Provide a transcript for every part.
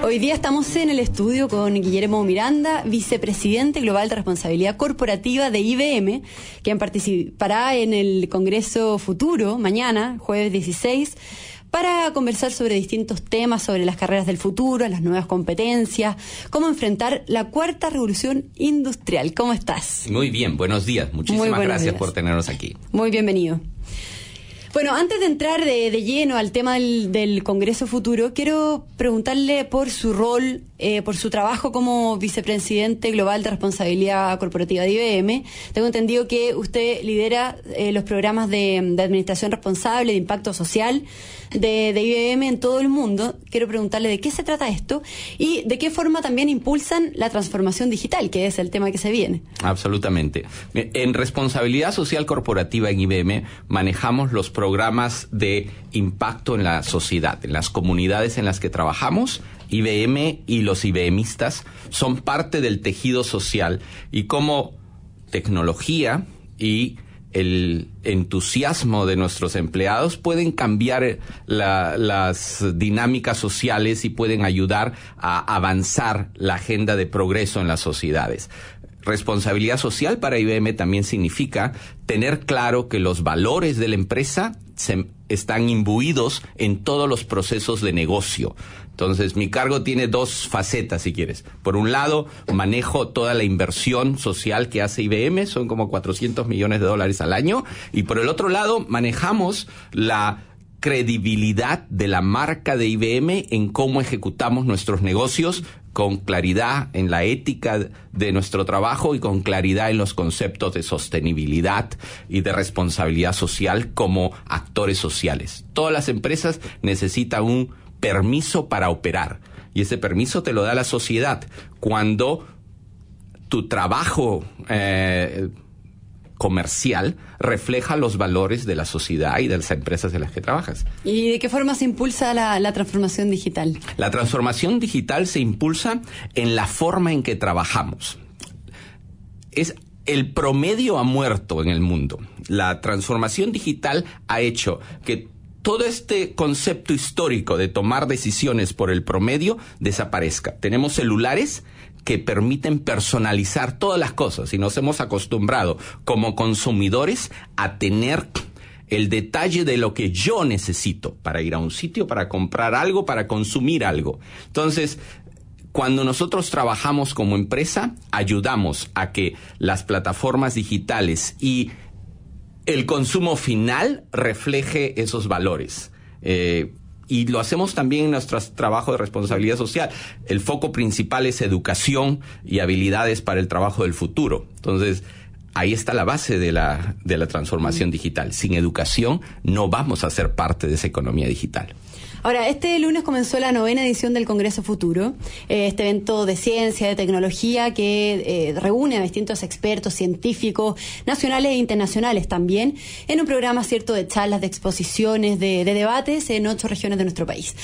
Hoy día estamos en el estudio con Guillermo Miranda, vicepresidente global de responsabilidad corporativa de IBM, quien participará en el Congreso Futuro mañana, jueves 16 para conversar sobre distintos temas, sobre las carreras del futuro, las nuevas competencias, cómo enfrentar la cuarta revolución industrial. ¿Cómo estás? Muy bien, buenos días. Muchísimas gracias por tenernos aquí. Muy bienvenido. Bueno, antes de entrar de, lleno al tema del, Congreso Futuro, quiero preguntarle por su rol, eh, por su trabajo como vicepresidente global de responsabilidad corporativa de IBM. Tengo entendido que usted lidera eh, los programas de, administración responsable, de impacto social de, de, IBM en todo el mundo. Quiero preguntarle de qué se trata esto y de qué forma también impulsan la transformación digital, que es el tema que se viene. Absolutamente. En responsabilidad social corporativa en IBM manejamos los programas de impacto en la sociedad, en las comunidades en las que trabajamos. IBM y los IBMistas son parte del tejido social y como tecnología y el entusiasmo de nuestros empleados pueden cambiar las dinámicas sociales y pueden ayudar a avanzar la agenda de progreso en las sociedades. Responsabilidad social para IBM también significa tener claro que los valores de la empresa se, están imbuidos en todos los procesos de negocio. Entonces, mi cargo tiene dos facetas, si quieres. Por un lado, manejo toda la inversión social que hace IBM, son como 400 millones de dólares al año. Y por el otro lado, manejamos la credibilidad de la marca de IBM en cómo ejecutamos nuestros negocios con claridad en la ética de nuestro trabajo y con claridad en los conceptos de sostenibilidad y de responsabilidad social como actores sociales. Todas las empresas necesitan un permiso para operar y ese permiso te lo da la sociedad cuando tu trabajo eh, comercial refleja los valores de la sociedad y de las empresas en las que trabajas. ¿Y de qué forma se impulsa la, transformación digital? La transformación digital se impulsa en la forma en que trabajamos. Es el promedio ha muerto en el mundo. La transformación digital ha hecho que todo este concepto histórico de tomar decisiones por el promedio desaparezca. Tenemos celulares que permiten personalizar todas las cosas y nos hemos acostumbrado como consumidores a tener el detalle de lo que yo necesito para ir a un sitio, para comprar algo, para consumir algo. Entonces, cuando nosotros trabajamos como empresa, ayudamos a que las plataformas digitales y el consumo final refleje esos valores. Eh, y lo hacemos también en nuestro trabajo de responsabilidad social. El foco principal es educación y habilidades para el trabajo del futuro. Entonces, ahí está la base de la, de la transformación digital. Sin educación no vamos a ser parte de esa economía digital. Ahora, este lunes comenzó la novena edición del Congreso Futuro, eh, este evento de ciencia, de tecnología que eh, reúne a distintos expertos científicos nacionales e internacionales también, en un programa cierto de charlas, de exposiciones, de, debates en ocho regiones de nuestro país.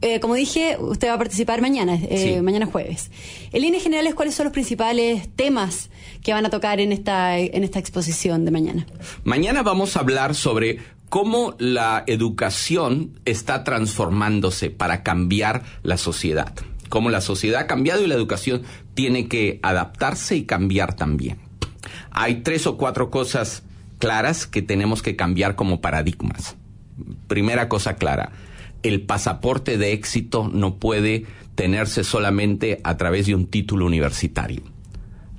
Eh, como dije, usted va a participar mañana, mañana jueves. En líneas generales, ¿cuáles son los principales temas que van a tocar en esta, en esta exposición de mañana? Mañana vamos a hablar sobre cómo la educación está transformándose para cambiar la sociedad. Cómo la sociedad ha cambiado y la educación tiene que adaptarse y cambiar también. Hay tres o cuatro cosas claras que tenemos que cambiar como paradigmas. Primera cosa clara, el pasaporte de éxito no puede tenerse solamente a través de un título universitario.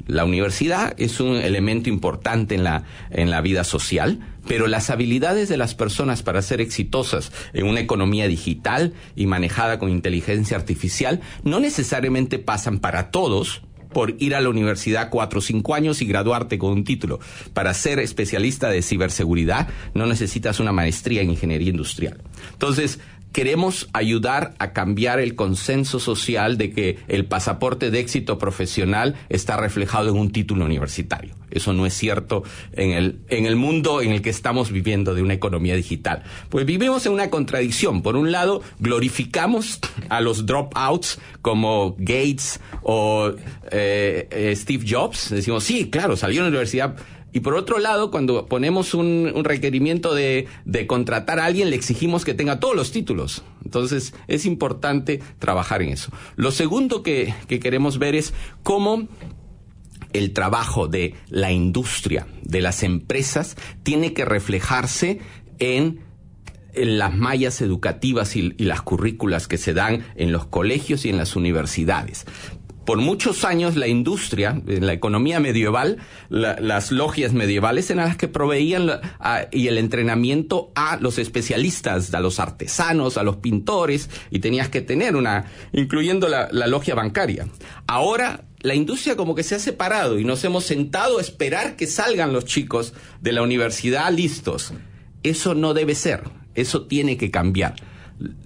La universidad es un elemento importante en la, en la vida social, pero las habilidades de las personas para ser exitosas en una economía digital y manejada con inteligencia artificial no necesariamente pasan para todos por ir a la universidad cuatro o cinco años y graduarte con un título. Para ser especialista de ciberseguridad no necesitas una maestría en ingeniería industrial. Entonces, queremos ayudar a cambiar el consenso social de que el pasaporte de éxito profesional está reflejado en un título universitario. Eso no es cierto en el, en el mundo en el que estamos viviendo de una economía digital. Pues vivimos en una contradicción. Por un lado, glorificamos a los dropouts como Gates o eh, eh, Steve Jobs. Decimos, sí, claro, salió de la universidad Y por otro lado, cuando ponemos un, requerimiento de, contratar a alguien, le exigimos que tenga todos los títulos. Entonces, es importante trabajar en eso. Lo segundo que, queremos ver es cómo el trabajo de la industria, de las empresas, tiene que reflejarse en las mallas educativas y, las currículas que se dan en los colegios y en las universidades por muchos años la industria, en la economía medieval, las logias medievales eran las que proveían y el entrenamiento a los especialistas, a los artesanos, a los pintores, y tenías que tener una, incluyendo la, la logia bancaria. Ahora la industria como que se ha separado y nos hemos sentado a esperar que salgan los chicos de la universidad listos. Eso no debe ser, eso tiene que cambiar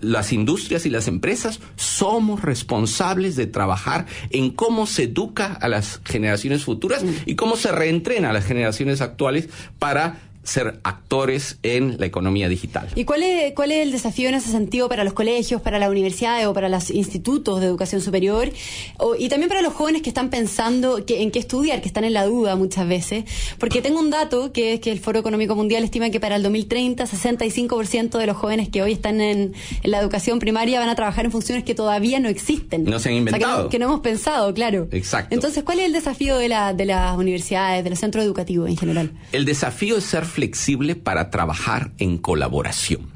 las industrias y las empresas somos responsables de trabajar en cómo se educa a las generaciones futuras mm. y cómo se reentrena a las generaciones actuales para ser actores en la economía digital. ¿Y cuál es, cuál es el desafío en ese sentido para los colegios, para las universidades o para los institutos de educación superior? y también para los jóvenes que están pensando que, en qué estudiar, que están en la duda muchas veces. Porque tengo un dato que es que el Foro Económico Mundial estima que para el 2030 65% de los jóvenes que hoy están en, la educación primaria van a trabajar en funciones que todavía no existen. No se han inventado. que, no, hemos pensado, claro. Exacto. Entonces, ¿cuál es el desafío de, la, de las universidades, de los centros educativos en general? El desafío es ser flexible para trabajar en colaboración.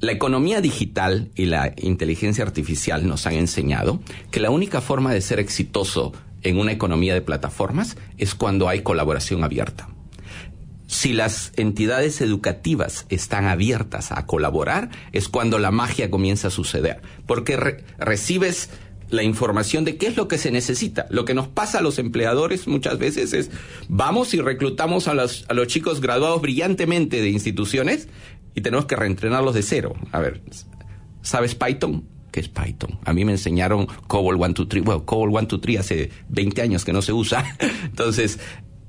La economía digital y la inteligencia artificial nos han enseñado que la única forma de ser exitoso en una economía de plataformas es cuando hay colaboración abierta. Si las entidades educativas están abiertas a colaborar, es cuando la magia comienza a suceder, porque recibes la información de qué es lo que se necesita. Lo que nos pasa a los empleadores muchas veces es, vamos y reclutamos a los, a los chicos graduados brillantemente de instituciones y tenemos que reentrenarlos de cero. A ver, ¿sabes Python? ¿Qué es Python? A mí me enseñaron COBOL 123. Bueno, COBOL 123 hace 20 años que no se usa. Entonces,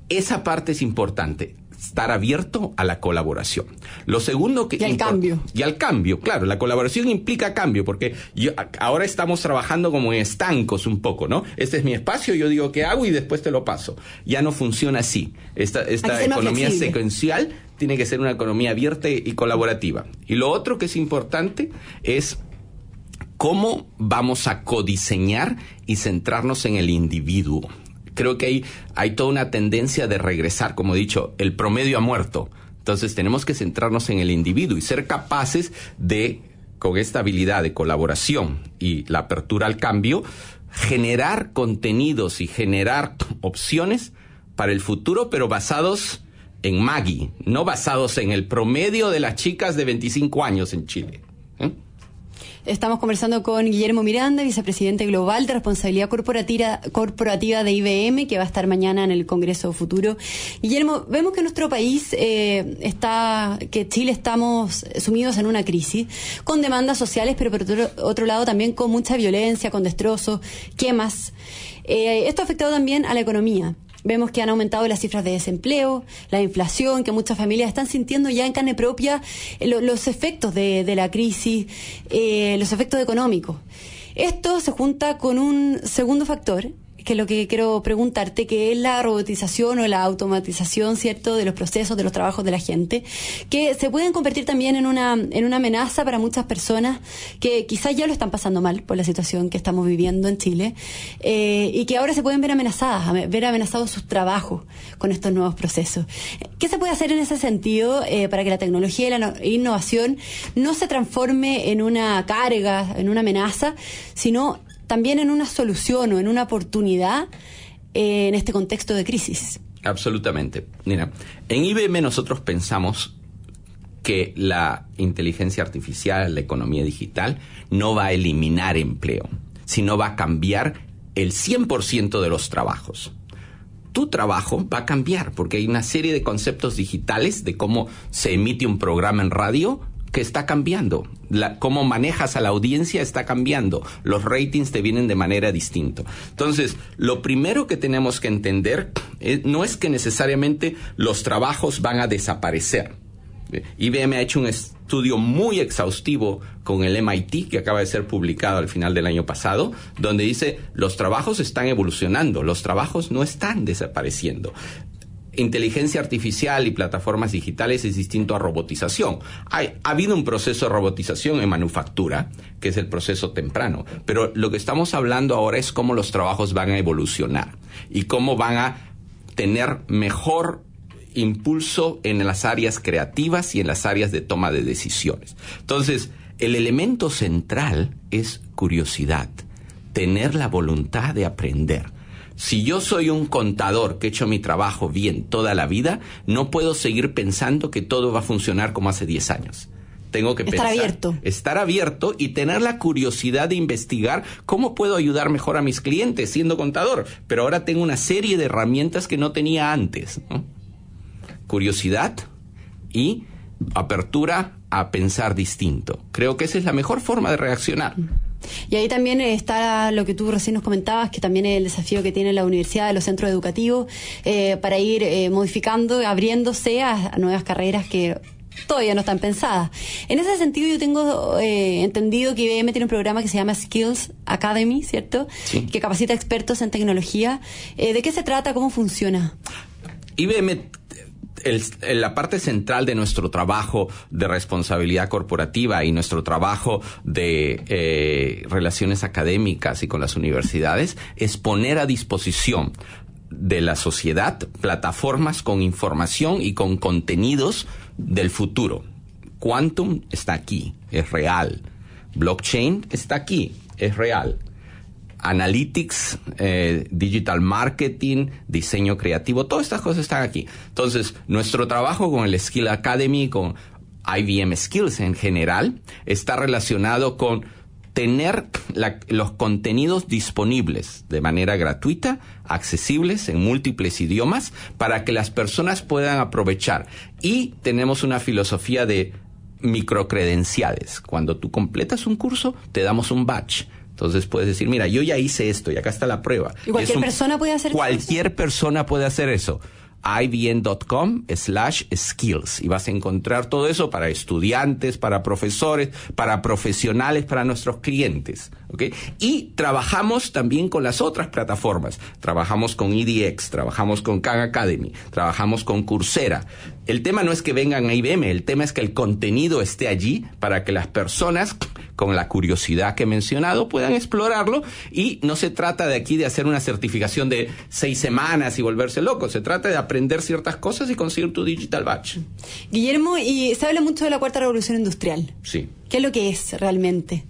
esa parte es importante estar abierto a la colaboración. Lo segundo que... Y al cambio. Y al cambio, claro. La colaboración implica cambio, porque yo, ahora estamos trabajando como en estancos un poco, ¿no? Este es mi espacio, yo digo qué hago y después te lo paso. Ya no funciona así. Esta, esta economía secuencial tiene que ser una economía abierta y colaborativa. Y lo otro que es importante es cómo vamos a codiseñar y centrarnos en el individuo creo que hay, hay toda una tendencia de regresar, como he dicho, el promedio ha muerto. Entonces tenemos que centrarnos en el individuo y ser capaces de, con esta habilidad de colaboración y la apertura al cambio, generar contenidos y generar opciones para el futuro, pero basados en Maggie, no basados en el promedio de las chicas de 25 años en Chile. Estamos conversando con Guillermo Miranda, vicepresidente global de responsabilidad corporativa, de IBM, que va a estar mañana en el Congreso Futuro. Guillermo, vemos que nuestro país eh, está, que Chile estamos sumidos en una crisis, con demandas sociales, pero por otro, lado también con mucha violencia, con destrozos, quemas. Eh, esto ha afectado también a la economía. Vemos que han aumentado las cifras de desempleo, la inflación, que muchas familias están sintiendo ya en carne propia eh, los efectos de, la crisis, eh, los efectos económicos. Esto se junta con un segundo factor, que lo que quiero preguntarte, que es la robotización o la automatización, ¿cierto?, de los procesos, de los trabajos de la gente, que se pueden convertir también en una, en una amenaza para muchas personas que quizás ya lo están pasando mal por la situación que estamos viviendo en Chile eh, y que ahora se pueden ver amenazadas, ver amenazados sus trabajos con estos nuevos procesos. ¿Qué se puede hacer en ese sentido eh, para que la tecnología y la innovación no se transforme en una carga, en una amenaza, sino también en una solución o en una oportunidad eh, en este contexto de crisis. Absolutamente. Mira, en IBM nosotros pensamos que la inteligencia artificial, la economía digital, no va a eliminar empleo, sino va a cambiar el 100% de los trabajos. Tu trabajo va a cambiar porque hay una serie de conceptos digitales de cómo se emite un programa en radio que está cambiando. Cómo manejas a la audiencia está cambiando. Los ratings te vienen de manera distinta. Entonces, lo primero que tenemos que entender eh, no es que necesariamente los trabajos van a desaparecer. IBM ha hecho un estudio muy exhaustivo con el MIT que acaba de ser publicado al final del año pasado, donde dice los trabajos están evolucionando, los trabajos no están desapareciendo inteligencia artificial y plataformas digitales es distinto a robotización. Ha habido un proceso de robotización en manufactura, que es el proceso temprano, pero lo que estamos hablando ahora es cómo los trabajos van a evolucionar y cómo van a tener mejor impulso en las áreas creativas y en las áreas de toma de decisiones. Entonces, el elemento central es curiosidad, tener la voluntad de aprender. Si yo soy un contador que he hecho mi trabajo bien toda la vida, no puedo seguir pensando que todo va a funcionar como hace 10 años. Tengo que estar abierto. Estar abierto y tener la curiosidad de investigar cómo puedo ayudar mejor a mis clientes siendo contador. Pero ahora tengo una serie de herramientas que no tenía antes. Curiosidad y apertura a pensar distinto. Creo que esa es la mejor forma de reaccionar. Y ahí también está lo que tú recién nos comentabas, que también es el desafío que tiene la universidad, los centros educativos, eh, para ir eh, modificando, abriéndose a, nuevas carreras que todavía no están pensadas. En ese sentido, yo tengo eh, entendido que IBM tiene un programa que se llama Skills Academy, ¿cierto? Que capacita expertos en tecnología. ¿De qué se trata? ¿Cómo funciona? IBM la parte central de nuestro trabajo de responsabilidad corporativa y nuestro trabajo de eh, relaciones académicas y con las universidades es poner a disposición de la sociedad plataformas con información y con contenidos del futuro. Quantum está aquí, es real. Blockchain está aquí, es real analytics, eh, digital marketing, diseño creativo, todas estas cosas están aquí. Entonces, nuestro trabajo con el Skill Academy, con IBM Skills en general, está relacionado con tener los contenidos disponibles de manera gratuita, accesibles en múltiples idiomas, para que las personas puedan aprovechar. Y tenemos una filosofía de microcredenciales. Cuando tú completas un curso, te damos un batch entonces puedes decir, mira, yo ya hice esto y acá está la prueba. ¿Y cualquier persona puede hacer eso? Cualquier persona puede hacer eso ibn.com slash skills y vas a encontrar todo eso para estudiantes, para profesores, para profesionales, para nuestros clientes. ¿okay? Y trabajamos también con las otras plataformas. Trabajamos con EDX, trabajamos con Khan Academy, trabajamos con Coursera. El tema no es que vengan a IBM, el tema es que el contenido esté allí para que las personas con la curiosidad que he mencionado puedan explorarlo y no se trata de aquí de hacer una certificación de seis semanas y volverse loco, se trata de aprender ciertas cosas y conseguir tu digital batch. Guillermo, y se habla mucho de la cuarta revolución industrial. Sí. ¿Qué es lo que es realmente?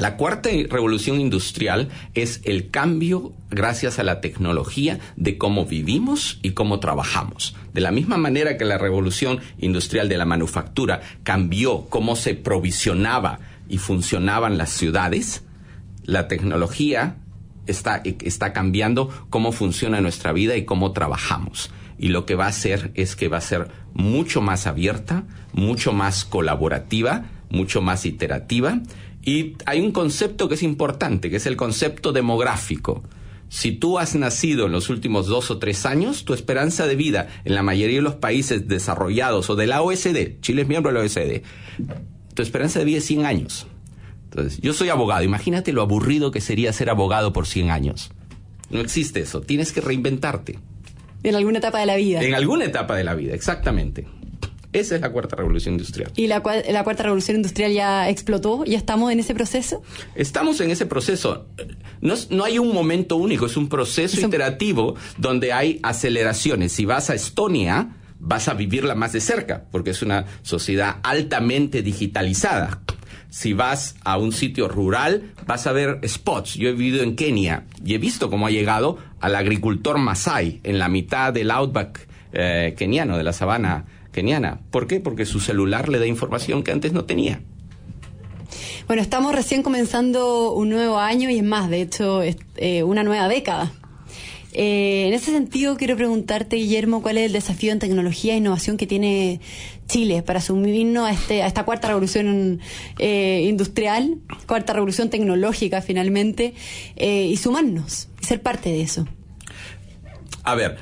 La cuarta revolución industrial es el cambio gracias a la tecnología de cómo vivimos y cómo trabajamos. De la misma manera que la revolución industrial de la manufactura cambió cómo se provisionaba y funcionaban las ciudades, la tecnología está, está cambiando cómo funciona nuestra vida y cómo trabajamos. Y lo que va a hacer es que va a ser mucho más abierta, mucho más colaborativa, mucho más iterativa. Y hay un concepto que es importante, que es el concepto demográfico. Si tú has nacido en los últimos dos o tres años, tu esperanza de vida en la mayoría de los países desarrollados o de la OSD, Chile es miembro de la OSD, tu esperanza de vida es 100 años. Entonces, yo soy abogado. Imagínate lo aburrido que sería ser abogado por 100 años. No existe eso. Tienes que reinventarte. En alguna etapa de la vida. En alguna etapa de la vida, exactamente. Esa es la cuarta revolución industrial. ¿Y la, cuarta revolución industrial ya explotó? ¿Ya estamos en ese proceso? Estamos en ese proceso. No, no hay un momento único, es un proceso iterativo donde hay aceleraciones. Si vas a Estonia, vas a vivirla más de cerca, porque es una sociedad altamente digitalizada. Si vas a un sitio rural, vas a ver spots. Yo he vivido en Kenia y he visto cómo ha llegado al agricultor Masai en la mitad del outback eh, keniano, de la sabana keniana. ¿Por qué? Porque su celular le da información que antes no tenía. Bueno, estamos recién comenzando un nuevo año y es más, de hecho, eh, una nueva década. Eh, en ese sentido, quiero preguntarte, Guillermo, cuál es el desafío en tecnología e innovación que tiene Chile para sumirnos a, este, a esta cuarta revolución eh, industrial, cuarta revolución tecnológica finalmente, eh, y sumarnos, ser parte de eso. A ver,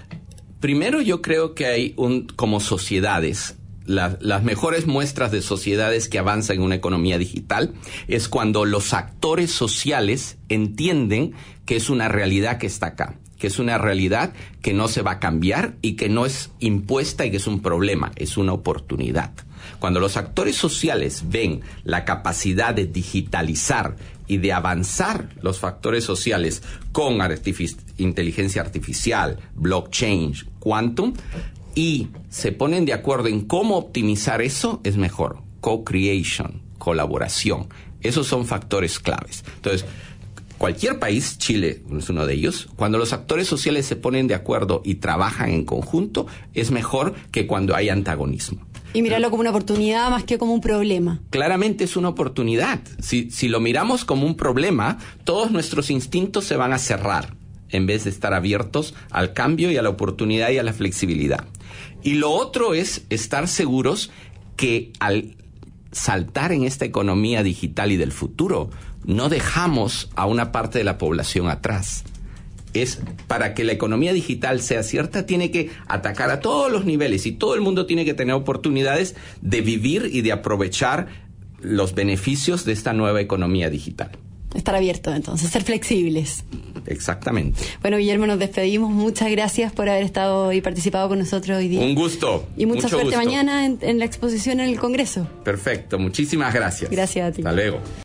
primero yo creo que hay un, como sociedades, las mejores muestras de sociedades que avanzan en una economía digital es cuando los actores sociales entienden que es una realidad que está acá que es una realidad que no se va a cambiar y que no es impuesta y que es un problema, es una oportunidad. Cuando los actores sociales ven la capacidad de digitalizar y de avanzar los factores sociales con inteligencia artificial, blockchain, quantum, y se ponen de acuerdo en cómo optimizar eso, es mejor. Co-creation, colaboración. Esos son factores claves. Entonces, cualquier país, Chile es uno de ellos, cuando los actores sociales se ponen de acuerdo y trabajan en conjunto, es mejor que cuando hay antagonismo. Y mirarlo como una oportunidad más que como un problema. Claramente es una oportunidad. Si, si lo miramos como un problema, todos nuestros instintos se van a cerrar en vez de estar abiertos al cambio y a la oportunidad y a la flexibilidad. Y lo otro es estar seguros que al saltar en esta economía digital y del futuro, no dejamos a una parte de la población atrás. Es para que la economía digital sea cierta, tiene que atacar a todos los niveles y todo el mundo tiene que tener oportunidades de vivir y de aprovechar los beneficios de esta nueva economía digital. Estar abierto entonces, ser flexibles. Exactamente. Bueno, Guillermo, nos despedimos. Muchas gracias por haber estado y participado con nosotros hoy día. Un gusto. Y mucha suerte mañana en, en la exposición en el Congreso. Perfecto, muchísimas gracias. Gracias a ti. Hasta luego.